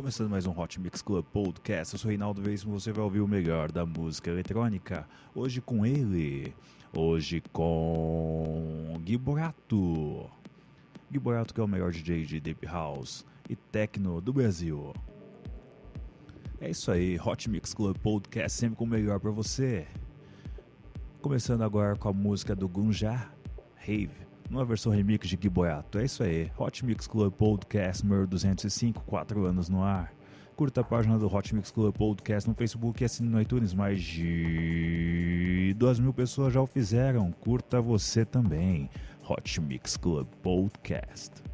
Começando mais um Hot Mix Club Podcast, eu sou Reinaldo Veríssimo, você vai ouvir o melhor da música eletrônica. Hoje com ele, hoje com Gui Borato. Gui Borato que é o melhor DJ de Deep House e Techno do Brasil. É isso aí, Hot Mix Club Podcast sempre com o melhor para você. Começando agora com a música do Gunja, Rave numa versão remix de Gui Boyato. É isso aí, Hot Mix Club Podcast número 205, 4 anos no ar. Curta a página do Hot Mix Club Podcast no Facebook e assine no iTunes. Mais de 2 mil pessoas já o fizeram. Curta você também. Hot Mix Club Podcast.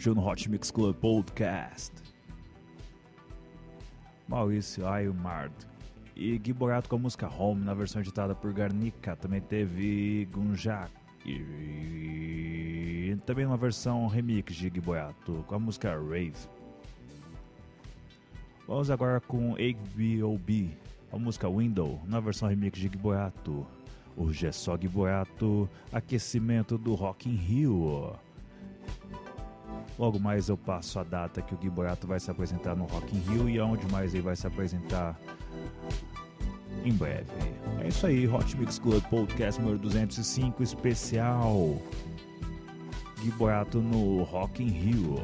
Curtiu no Hot Mix Club Podcast. Maurício Aymard e Gui Borato com a música Home na versão editada por Garnica. Também teve Gunjak e também uma versão remix de Gui Borato com a música Rave. Vamos agora com AVOB, a música Window na versão remix de Gui Borato. Hoje é só Gui Borato, aquecimento do Rock in Rio. Logo mais eu passo a data que o Gui Borato vai se apresentar no Rock in Rio e aonde mais ele vai se apresentar em breve. É isso aí, Hot Mix Club Podcast número 205 especial. Gui Borato no Rock in Rio.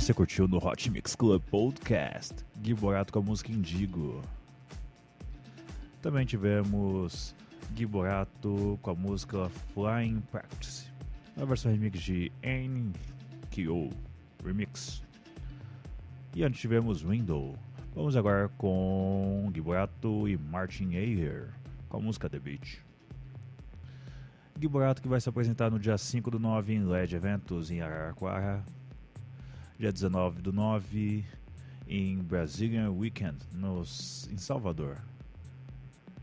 Você curtiu no Hot Mix Club Podcast, Gui Borato com a música Indigo. Também tivemos Gui Borato com a música Flying Practice, a versão remix de N.K.O. Remix. E antes tivemos Window. Vamos agora com Gui Borato e Martin Ayer com a música The Beach. Gui Borato que vai se apresentar no dia 5 do 9 em LED Eventos em Araraquara. Dia 19 do 9 em Brazilian Weekend nos, em Salvador.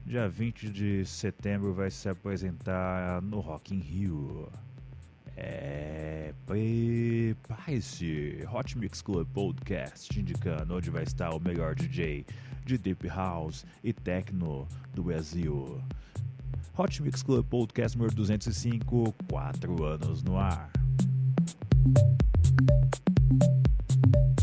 Dia 20 de setembro vai se apresentar no Rock in Rio. É, prepare-se! Hot Mix Club Podcast indicando onde vai estar o melhor DJ de Deep House e Techno do Brasil. Hot Mix Club Podcast número 205, 4 anos no ar. Thank you.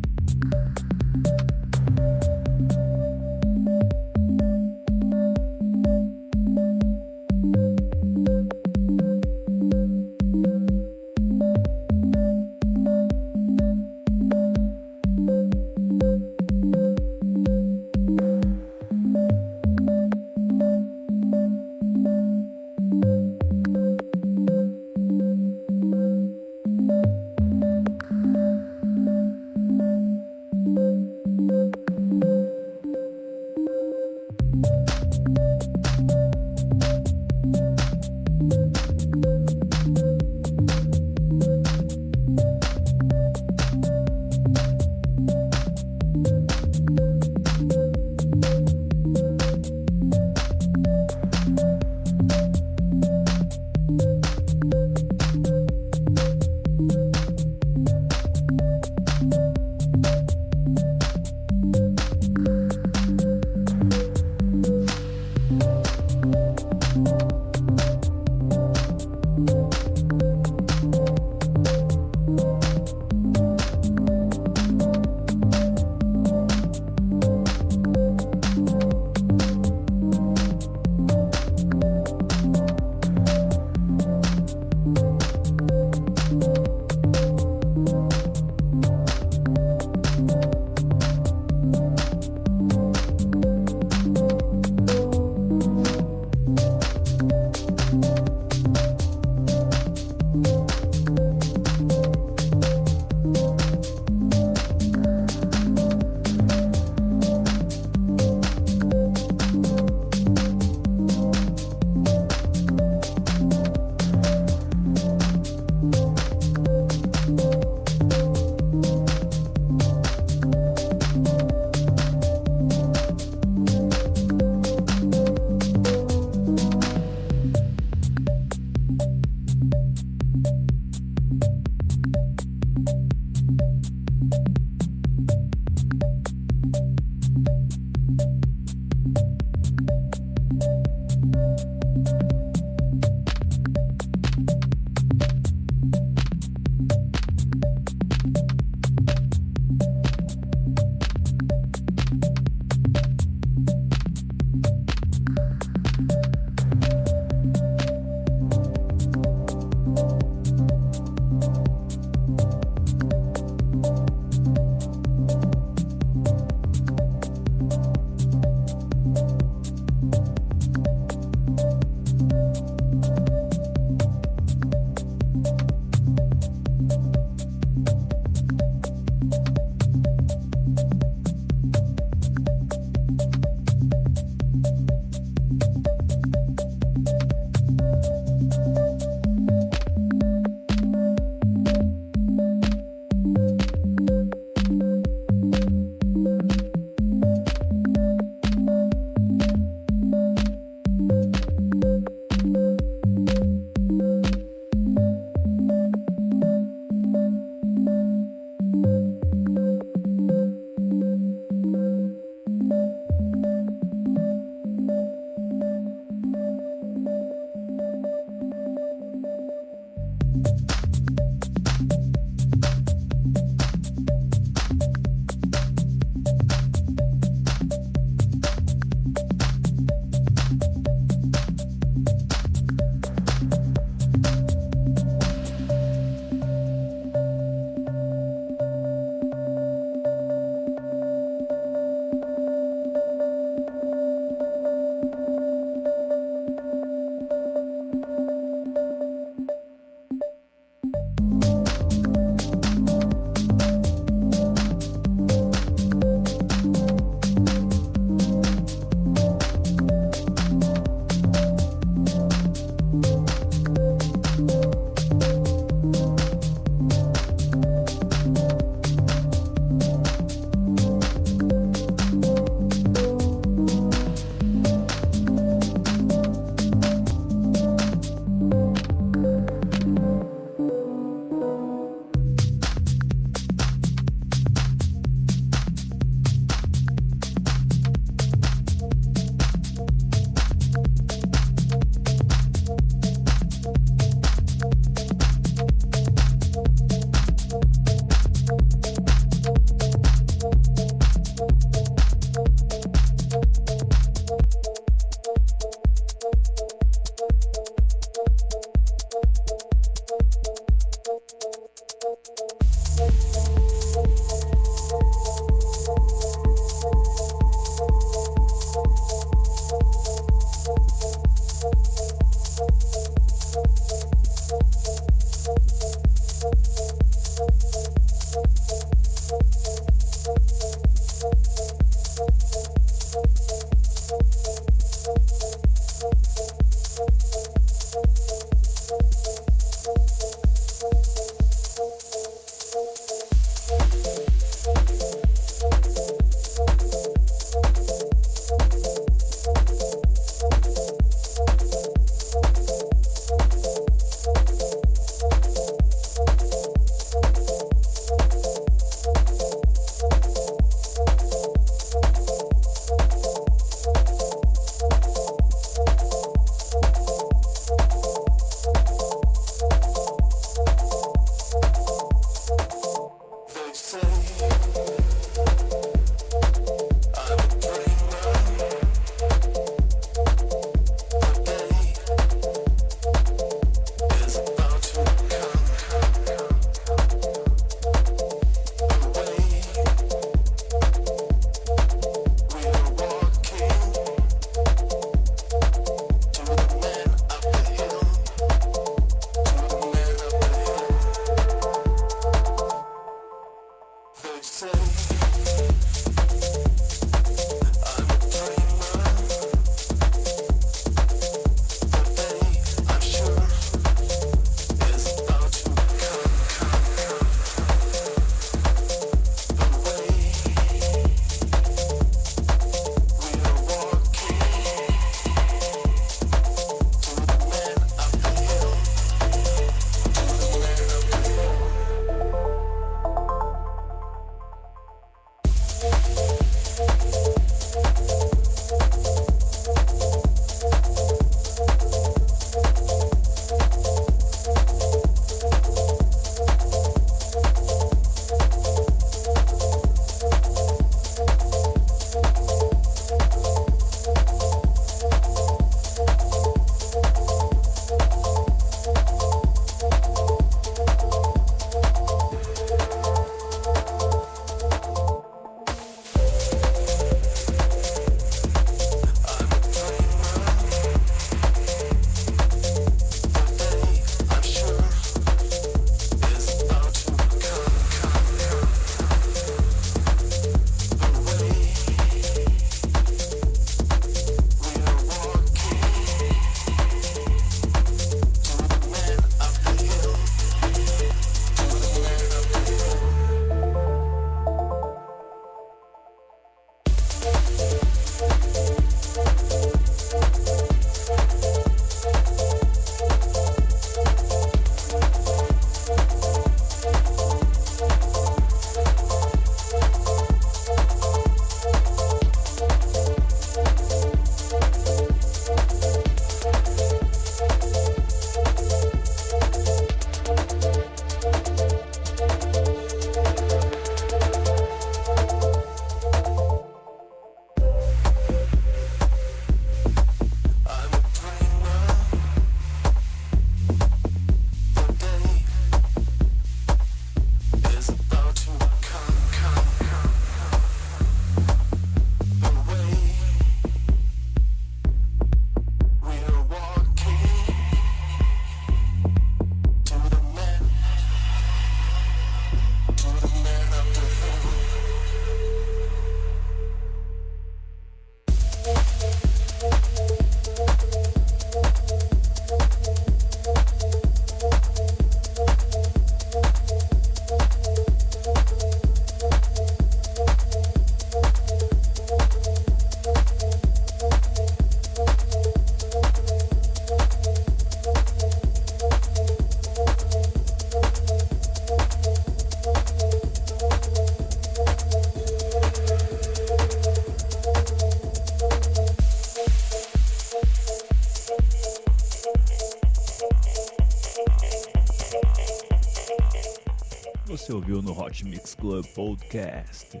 No Hot Mix Club Podcast.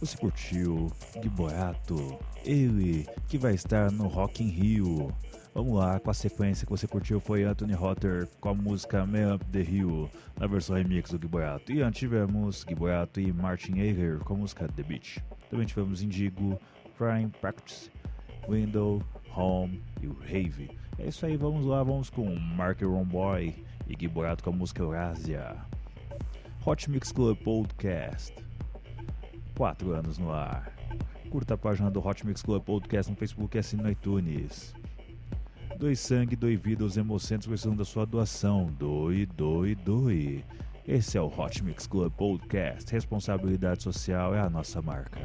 Você curtiu Gui Boato, ele que vai estar no Rock in Rio. Vamos lá, com a sequência que você curtiu foi Anthony Rotter com a música Man Up the Hill, na versão remix do Gui Boato. E antes tivemos Gui Boato e Martin Ager com a música The Beach. Também tivemos Indigo, Prime Practice, Window, Home e Rave. É isso aí, vamos lá, vamos com Mark Romboy e Gui Boato com a música Eurasia. Hot Mix Club Podcast. Quatro anos no ar. Curta a página do Hot Mix Club Podcast no Facebook e assine no iTunes. Doe sangue, doe vida aos hemocentros precisando da sua doação. Doe, doe, doe. Esse é o Hot Mix Club Podcast. Responsabilidade social é a nossa marca.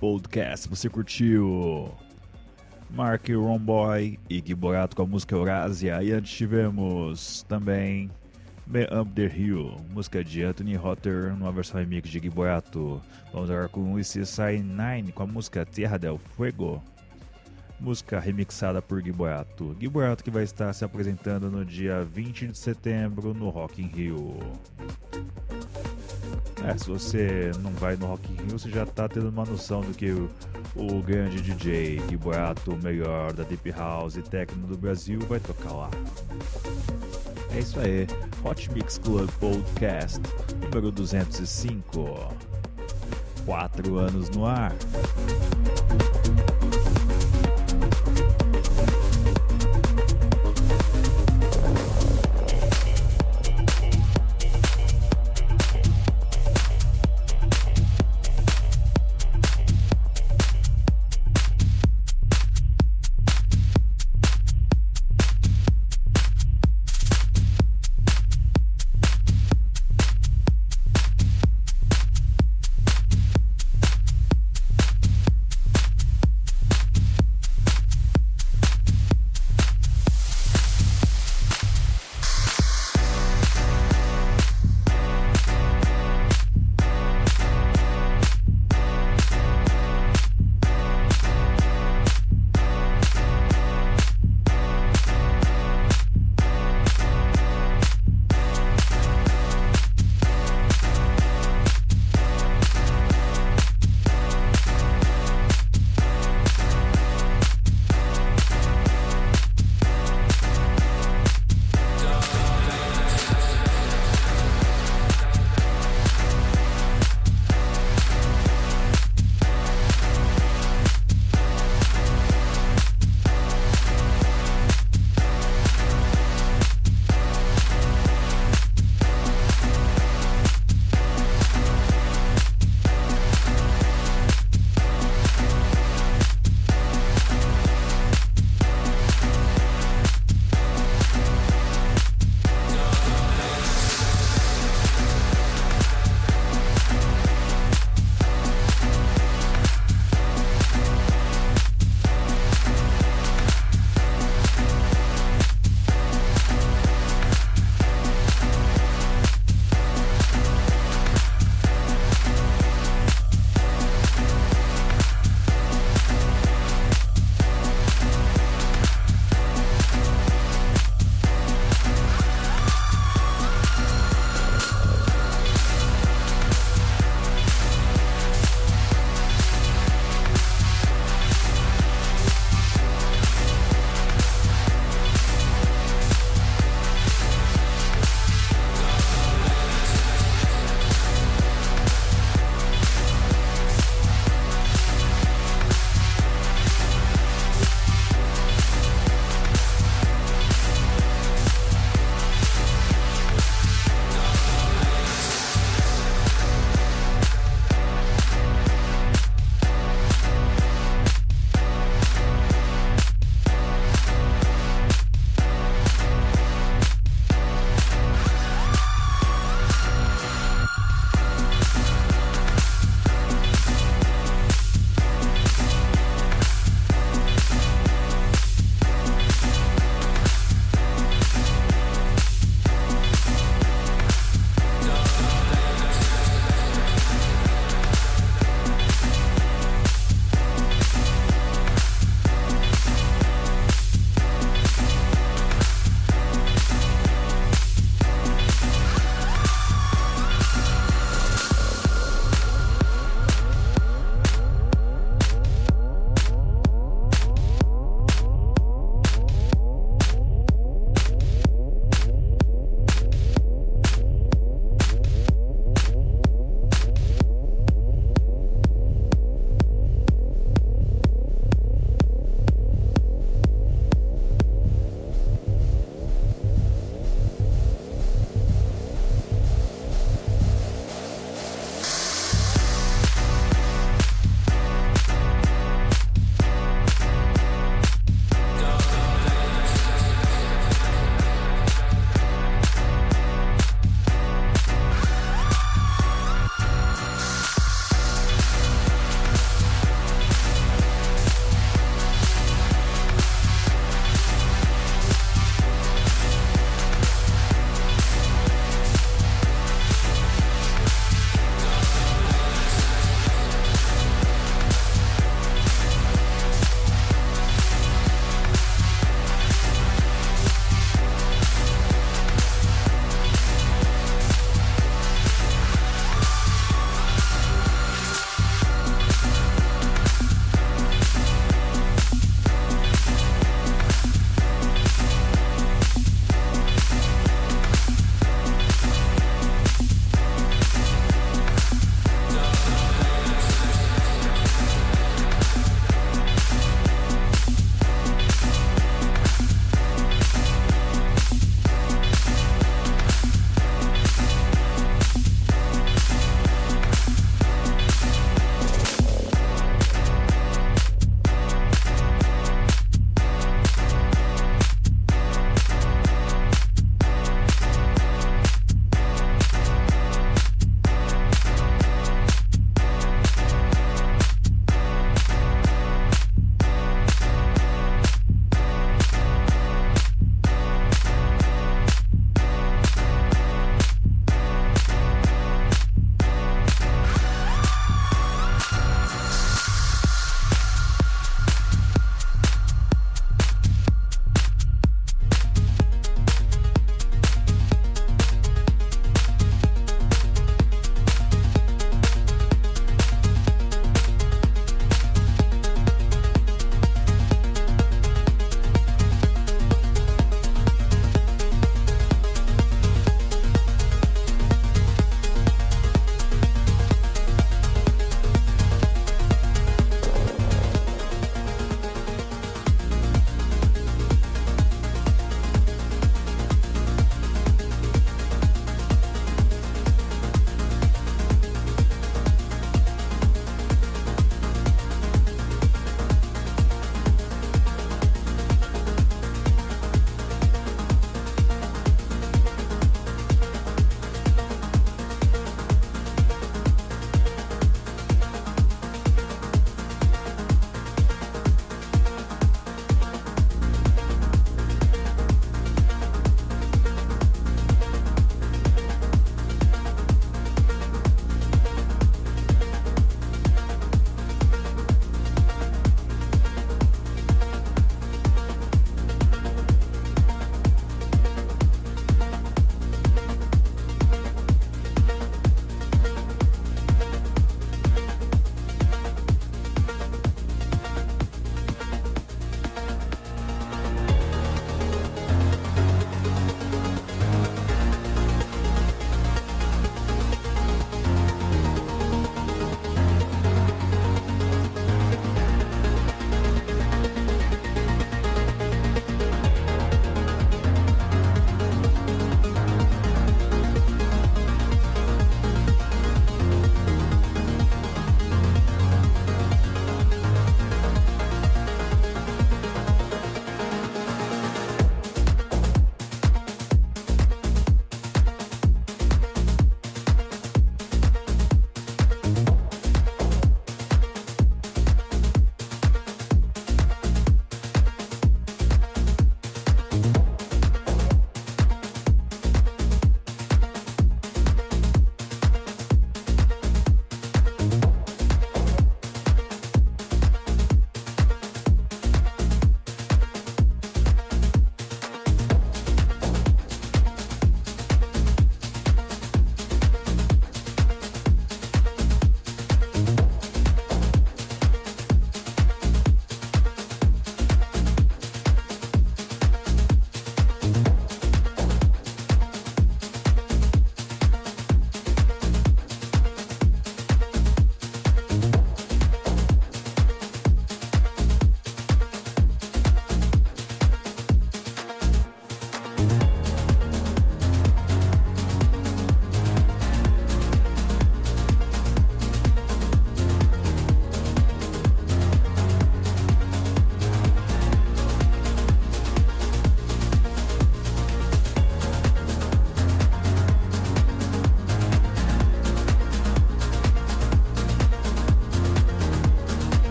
Podcast. Você curtiu Mark Romboy e Gui Borato com a música Eurásia. E antes tivemos também Me Up the Hill, música de Anthony Rotter, numa versão remix de Gui Borato. Vamos agora com o Sai 9 com a música Terra del Fuego música remixada por. Gui Boato que vai estar se apresentando no dia 20 de setembro no Rock in Rio. É, se você não vai no Rock in Rio, você já está tendo uma noção do que o, o grande DJ Gui Boato, melhor da Deep House e Techno do Brasil, vai tocar lá. É isso aí, Hot Mix Club Podcast número 205. Quatro anos no ar.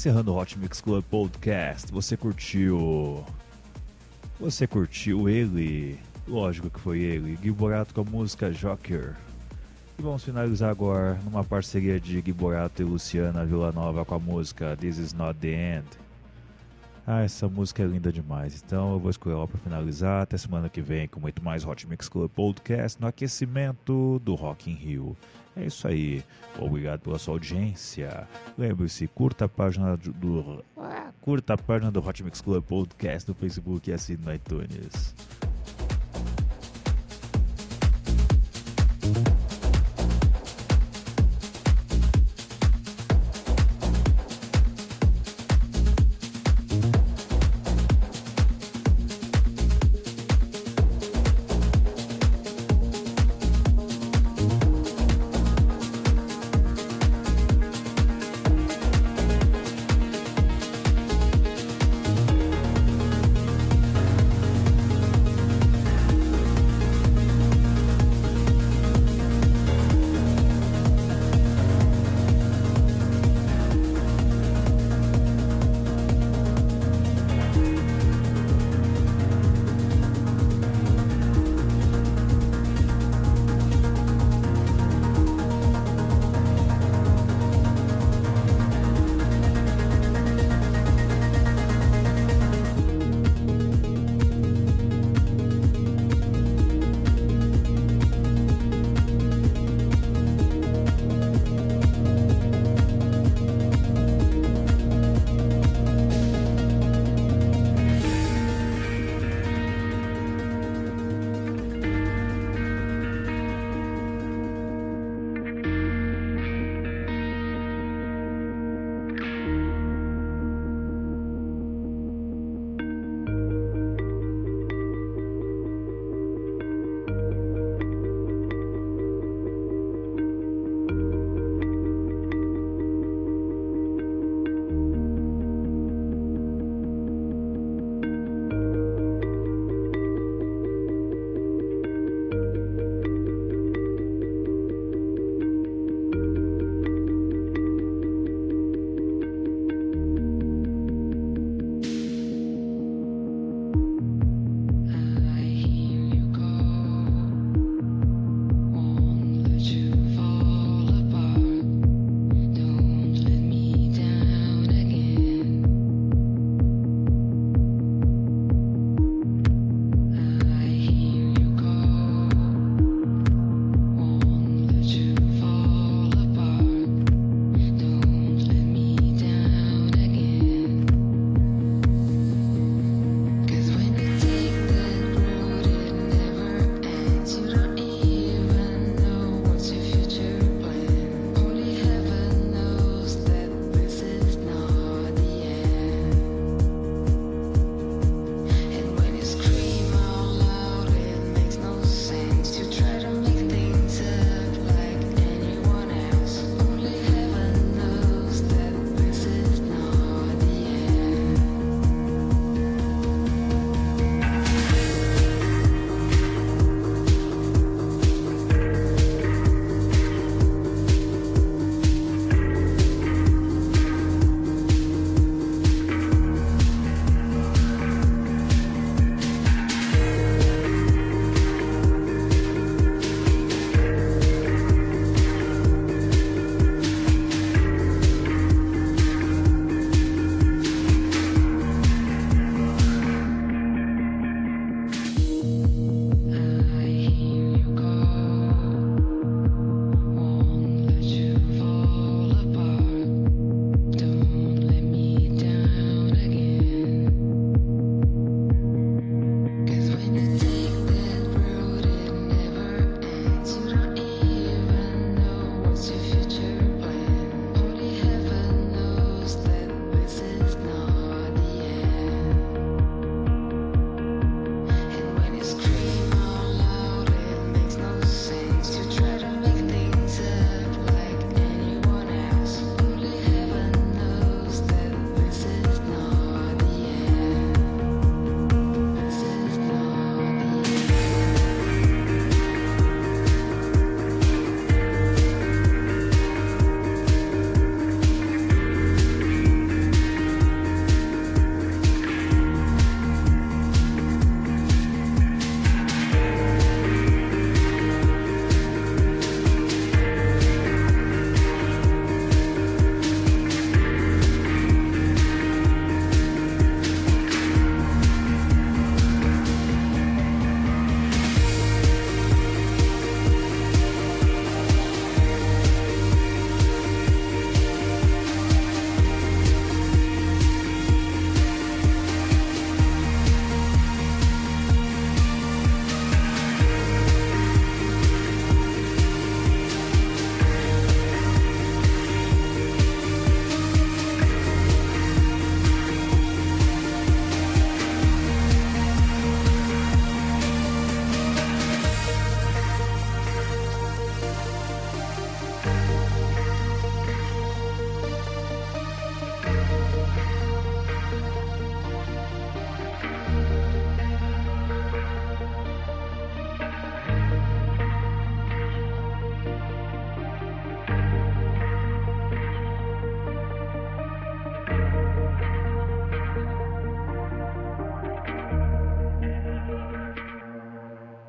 Encerrando o Hot Mix Club Podcast, você curtiu. Você curtiu ele? Lógico que foi ele, Gui Borato com a música Joker. E vamos finalizar agora numa parceria de Gui Borato e Luciana Villanova com a música This Is Not The End. Ah, essa música é linda demais. Então eu vou escolher ela para finalizar. Até semana que vem com muito mais Hot Mix Club Podcast no aquecimento do Rock in Rio. É isso aí. Obrigado pela sua audiência. Lembre-se, curta a página do, curta a página do Hot Mix Club Podcast no Facebook e assine no iTunes.